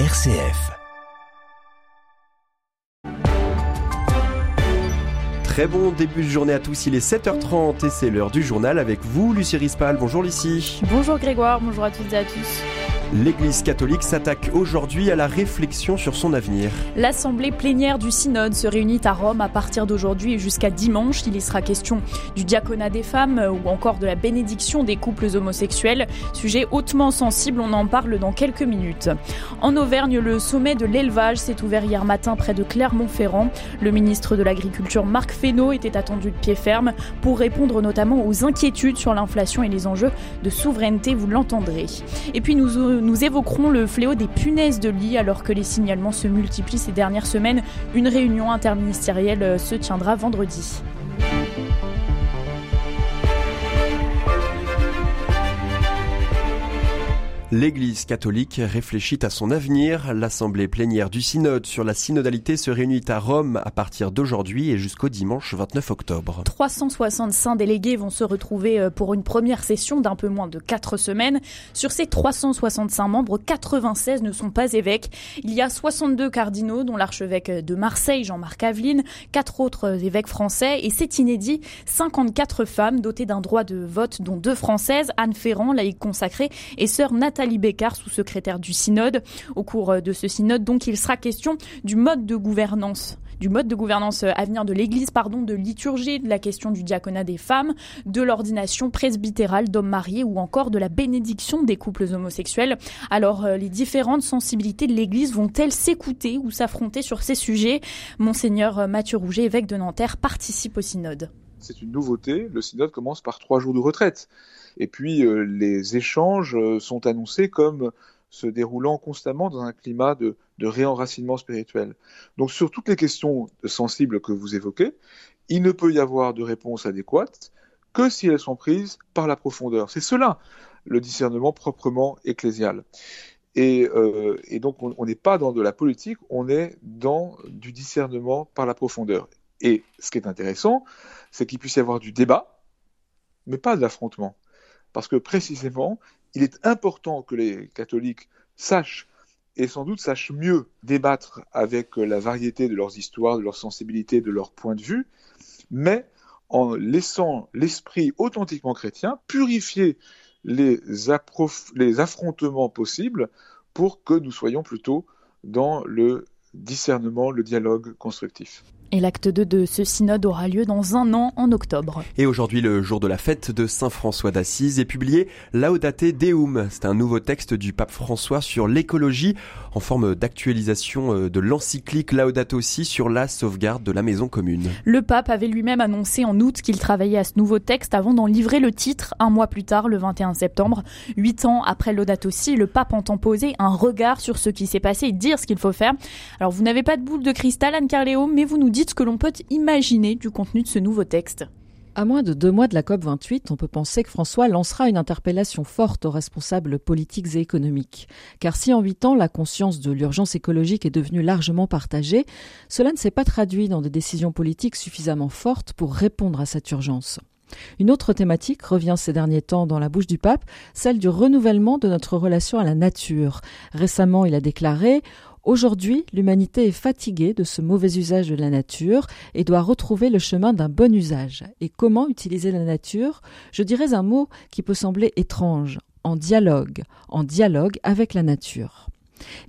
RCF. Très bon début de journée à tous, il est 7h30 et c'est l'heure du journal avec vous, Lucie Rispal. Bonjour Lucie. Bonjour Grégoire, bonjour à toutes et à tous. L'Église catholique s'attaque aujourd'hui à la réflexion sur son avenir. L'Assemblée plénière du Synode se réunit à Rome à partir d'aujourd'hui jusqu'à dimanche. Il y sera question du diaconat des femmes ou encore de la bénédiction des couples homosexuels. Sujet hautement sensible, on en parle dans quelques minutes. En Auvergne, le sommet de l'élevage s'est ouvert hier matin près de Clermont-Ferrand. Le ministre de l'Agriculture, Marc Fesneau, était attendu de pied ferme pour répondre notamment aux inquiétudes sur l'inflation et les enjeux de souveraineté, vous l'entendrez. Et puis nous nous évoquerons le fléau des punaises de lit alors que les signalements se multiplient ces dernières semaines. Une réunion interministérielle se tiendra vendredi. L'Église catholique réfléchit à son avenir. L'Assemblée plénière du Synode sur la synodalité se réunit à Rome à partir d'aujourd'hui et jusqu'au dimanche 29 octobre. 365 délégués vont se retrouver euh, pour une première session d'un peu moins de 4 semaines. Sur ces 365 membres, 96 ne sont pas évêques. Il y a 62 cardinaux, dont l'archevêque de Marseille, Jean-Marc Aveline, 4 autres évêques français et c'est inédit, 54 femmes dotées d'un droit de vote, dont deux françaises, Anne Ferrand, laïque consacrée, et sœur Nathalie Nathalie Bécard, sous-secrétaire du synode. Au cours de ce synode, donc, il sera question du mode de gouvernance du mode de gouvernance à venir de l'Église, pardon, de liturgie, de la question du diaconat des femmes, de l'ordination presbytérale d'hommes mariés ou encore de la bénédiction des couples homosexuels. Alors, euh, les différentes sensibilités de l'Église vont-elles s'écouter ou s'affronter sur ces sujets? Monseigneur Mathieu Rouget, évêque de Nanterre, participe au synode. C'est une nouveauté. Le synode commence par trois jours de retraite. Et puis euh, les échanges euh, sont annoncés comme se déroulant constamment dans un climat de, réenracinement spirituel. Donc sur toutes les questions sensibles que vous évoquez, il ne peut y avoir de réponse adéquate que si elles sont prises par la profondeur. C'est cela le discernement proprement ecclésial. Et, euh, donc on n'est pas dans de la politique, on est dans du discernement par la profondeur. Et ce qui est intéressant, c'est qu'il puisse y avoir du débat, mais pas de l'affrontement parce que précisément, il est important que les catholiques sachent et sans doute sachent mieux débattre avec la variété de leurs histoires, de leurs sensibilités, de leurs points de vue, mais en laissant l'esprit authentiquement chrétien purifier les, les affrontements possibles pour que nous soyons plutôt dans le discernement, le dialogue constructif. Et l'acte 2 de ce synode aura lieu dans un an, en octobre. Et aujourd'hui, le jour de la fête de Saint François d'Assise, est publié Laudate Deum. C'est un nouveau texte du pape François sur l'écologie, en forme d'actualisation euh, de l'encyclique Laudate aussi sur la sauvegarde de la maison commune. Le pape avait lui-même annoncé en août qu'il travaillait à ce nouveau texte avant d'en livrer le titre un mois plus tard, le 21 septembre. Huit ans après Laudate aussi, le pape entend poser un regard sur ce qui s'est passé et dire ce qu'il faut faire. Alors vous n'avez pas de boule de cristal, Anne Carléo, mais vous nous dites ce que l'on peut imaginer du contenu de ce nouveau texte. À moins de deux mois de la COP28, on peut penser que François lancera une interpellation forte aux responsables politiques et économiques. Car si en huit ans la conscience de l'urgence écologique est devenue largement partagée, cela ne s'est pas traduit dans des décisions politiques suffisamment fortes pour répondre à cette urgence. Une autre thématique revient ces derniers temps dans la bouche du pape, celle du renouvellement de notre relation à la nature. Récemment, il a déclaré Aujourd'hui, l'humanité est fatiguée de ce mauvais usage de la nature et doit retrouver le chemin d'un bon usage. Et comment utiliser la nature? Je dirais un mot qui peut sembler étrange, en dialogue, en dialogue avec la nature.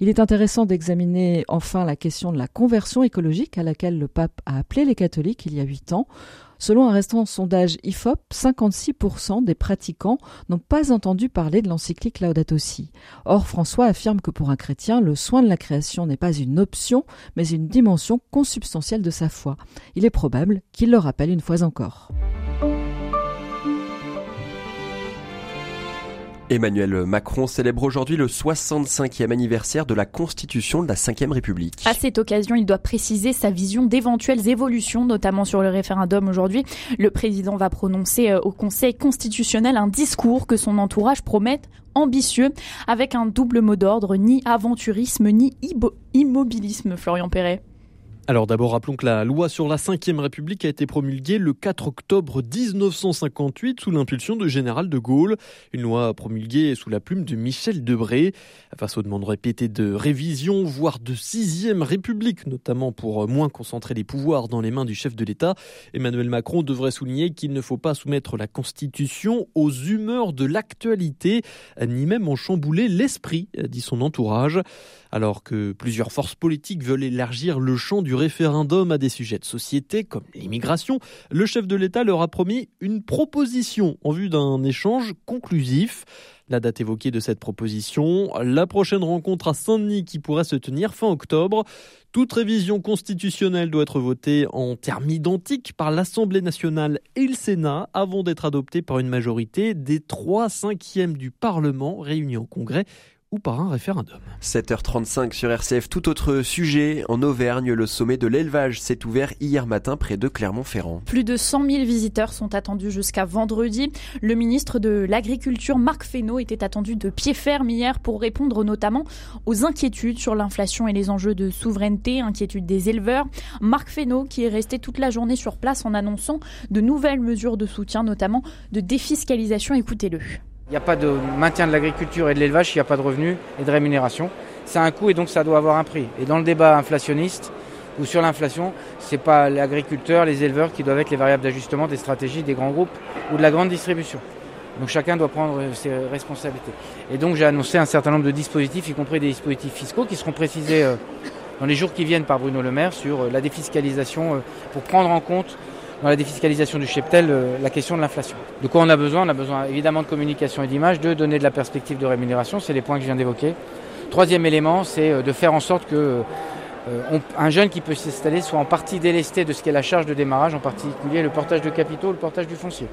Il est intéressant d'examiner enfin la question de la conversion écologique à laquelle le pape a appelé les catholiques il y a huit ans Selon un récent sondage IFOP, 56% des pratiquants n'ont pas entendu parler de l'encyclique Laudato Si. Or, François affirme que pour un chrétien, le soin de la création n'est pas une option, mais une dimension consubstantielle de sa foi. Il est probable qu'il le rappelle une fois encore. Emmanuel Macron célèbre aujourd'hui le 65e anniversaire de la Constitution de la Ve République. À cette occasion, il doit préciser sa vision d'éventuelles évolutions, notamment sur le référendum aujourd'hui. Le président va prononcer euh, au Conseil constitutionnel un discours que son entourage promet ambitieux, avec un double mot d'ordre, ni aventurisme, ni immobilisme, Florian Perret. Alors d'abord, rappelons que la loi sur la 5ème République a été promulguée le 4 octobre 1958 sous l'impulsion de Général de Gaulle. Une loi promulguée sous la plume de Michel Debré. Face aux demandes répétées de révision, voire de 6ème République, notamment pour moins concentrer les pouvoirs dans les mains du chef de l'État, Emmanuel Macron devrait souligner qu'il ne faut pas soumettre la Constitution aux humeurs de l'actualité, ni même en chambouler l'esprit, dit son entourage. Alors que plusieurs forces politiques veulent élargir le champ du référendum à des sujets de société comme l'immigration, le chef de l'État leur a promis une proposition en vue d'un échange conclusif. La date évoquée de cette proposition, la prochaine rencontre à Saint-Denis qui pourrait se tenir fin octobre. Toute révision constitutionnelle doit être votée en termes identiques par l'Assemblée nationale et le Sénat avant d'être adoptée par une majorité des trois cinquièmes du Parlement réunis en congrès ou par un référendum. 7h35 sur RCF, tout autre sujet. En Auvergne, le sommet de l'élevage s'est ouvert hier matin près de Clermont-Ferrand. Plus de 100 000 visiteurs sont attendus jusqu'à vendredi. Le ministre de l'Agriculture, Marc Fesneau, était attendu de pied ferme hier pour répondre notamment aux inquiétudes sur l'inflation et les enjeux de souveraineté, inquiétudes des éleveurs. Marc Fesneau, qui est resté toute la journée sur place en annonçant de nouvelles mesures de soutien, notamment de défiscalisation. Écoutez-le. Il n'y a pas de maintien de l'agriculture et de l'élevage s'il n'y a pas de revenus et de rémunération. C'est un coût et donc ça doit avoir un prix. Et dans le débat inflationniste ou sur l'inflation, ce n'est pas l'agriculteur, les éleveurs qui doivent être les variables d'ajustement des stratégies des grands groupes ou de la grande distribution. Donc chacun doit prendre ses responsabilités. Et donc j'ai annoncé un certain nombre de dispositifs, y compris des dispositifs fiscaux, qui seront précisés euh, dans les jours qui viennent par Bruno Le Maire sur euh, la défiscalisation euh, pour prendre en compte dans la défiscalisation du cheptel euh, la question de l'inflation. De quoi on a besoin? On a besoin évidemment de communication et d'image, de donner de la perspective de rémunération, c'est les points que je viens d'évoquer. Troisième élément, c'est euh, de faire en sorte que euh, un jeune qui peut s'installer soit en partie délesté de ce qu'est la charge de démarrage, en particulier le portage de capitaux, le portage du foncier.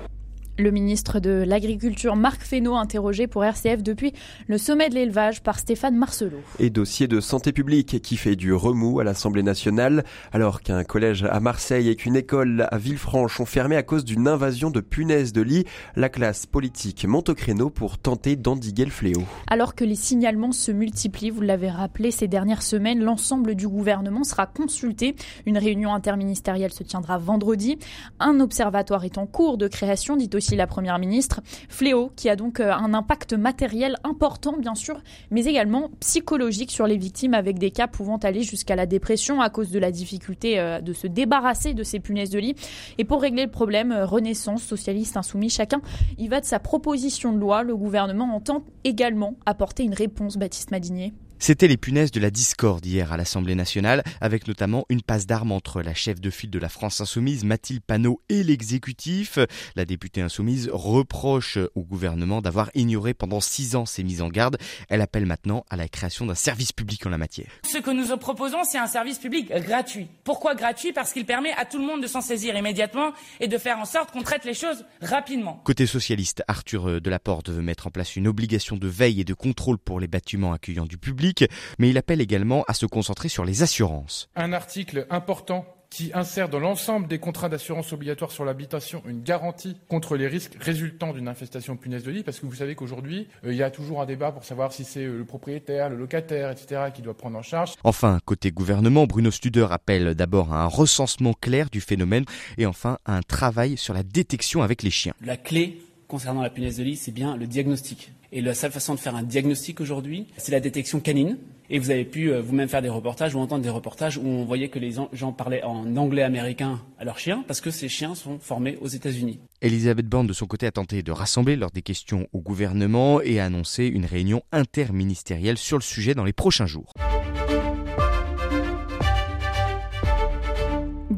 Le ministre de l'Agriculture, Marc Fesneau, interrogé pour RCF depuis le sommet de l'élevage par Stéphane Marcelot. Et dossier de santé publique qui fait du remous à l'Assemblée nationale, alors qu'un collège à Marseille et qu'une école à Villefranche ont fermé à cause d'une invasion de punaises de lit, la classe politique monte au créneau pour tenter d'endiguer le fléau. Alors que les signalements se multiplient, vous l'avez rappelé ces dernières semaines, l'ensemble du gouvernement sera consulté. Une réunion interministérielle se tiendra vendredi. Un observatoire est en cours de création, dit aussi la Première ministre. Fléau qui a donc euh, un impact matériel important bien sûr, mais également psychologique sur les victimes avec des cas pouvant aller jusqu'à la dépression à cause de la difficulté euh, de se débarrasser de ces punaises de lit. Et pour régler le problème, euh, Renaissance, socialiste, insoumis, chacun y va de sa proposition de loi. Le gouvernement entend également apporter une réponse, Baptiste Madinier. C'était les punaises de la discorde hier à l'Assemblée nationale, avec notamment une passe d'armes entre la chef de file de la France insoumise, Mathilde Panot, et l'exécutif. La députée insoumise reproche au gouvernement d'avoir ignoré pendant six ans ces mises en garde. Elle appelle maintenant à la création d'un service public en la matière. Ce que nous proposons, c'est un service public gratuit. Pourquoi gratuit? Parce qu'il permet à tout le monde de s'en saisir immédiatement et de faire en sorte qu'on traite les choses rapidement. Côté socialiste, Arthur Delaporte veut mettre en place une obligation de veille et de contrôle pour les bâtiments accueillant du public mais il appelle également à se concentrer sur les assurances. Un article important qui insère dans l'ensemble des contrats d'assurance obligatoire sur l'habitation une garantie contre les risques résultant d'une infestation punaise de lit, parce que vous savez qu'aujourd'hui, euh, il y a toujours un débat pour savoir si c'est euh, le propriétaire, le locataire, etc., qui doit prendre en charge. Enfin, côté gouvernement, Bruno Studer appelle d'abord à un recensement clair du phénomène et enfin à un travail sur la détection avec les chiens. La clé concernant la punaise de lit, c'est bien le diagnostic. Et la seule façon de faire un diagnostic aujourd'hui, c'est la détection canine. Et vous avez pu euh, vous-même faire des reportages ou entendre des reportages où on voyait que les gens parlaient en anglais américain à leurs chiens parce que ces chiens sont formés aux États-Unis. Elisabeth Borne, de son côté, a tenté de rassembler lors des questions au gouvernement et a annoncé une réunion interministérielle sur le sujet dans les prochains jours.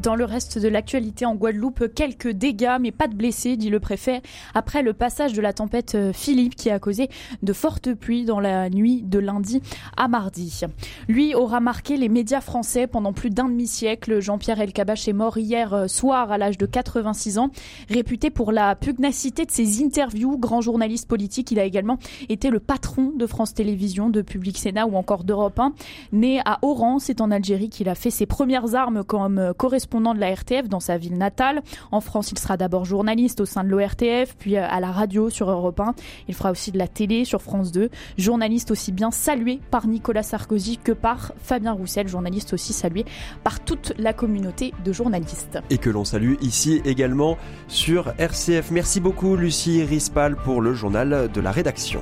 Dans le reste de l'actualité en Guadeloupe, quelques dégâts mais pas de blessés, dit le préfet, après le passage de la tempête euh, Philippe qui a causé de fortes pluies dans la nuit de lundi à mardi. Lui aura marqué les médias français pendant plus d'un demi-siècle. Jean-Pierre Elkabach est mort hier euh, soir à l'âge de 86 ans. Réputé pour la pugnacité de ses interviews, grand journaliste politique, il a également été le patron de France Télévisions, de Public Sénat ou encore d'Europe 1. Né à Oran, c'est en Algérie qu'il a fait ses premières armes comme euh, correspondant correspondant de la RTF dans sa ville natale. En France, il sera d'abord journaliste au sein de l'ORTF, puis à la radio sur Europe 1. Il fera aussi de la télé sur France 2. Journaliste aussi bien salué par Nicolas Sarkozy que par Fabien Roussel, journaliste aussi salué par toute la communauté de journalistes. Et que l'on salue ici également sur RCF. Merci beaucoup Lucie Rispal pour le journal de la rédaction.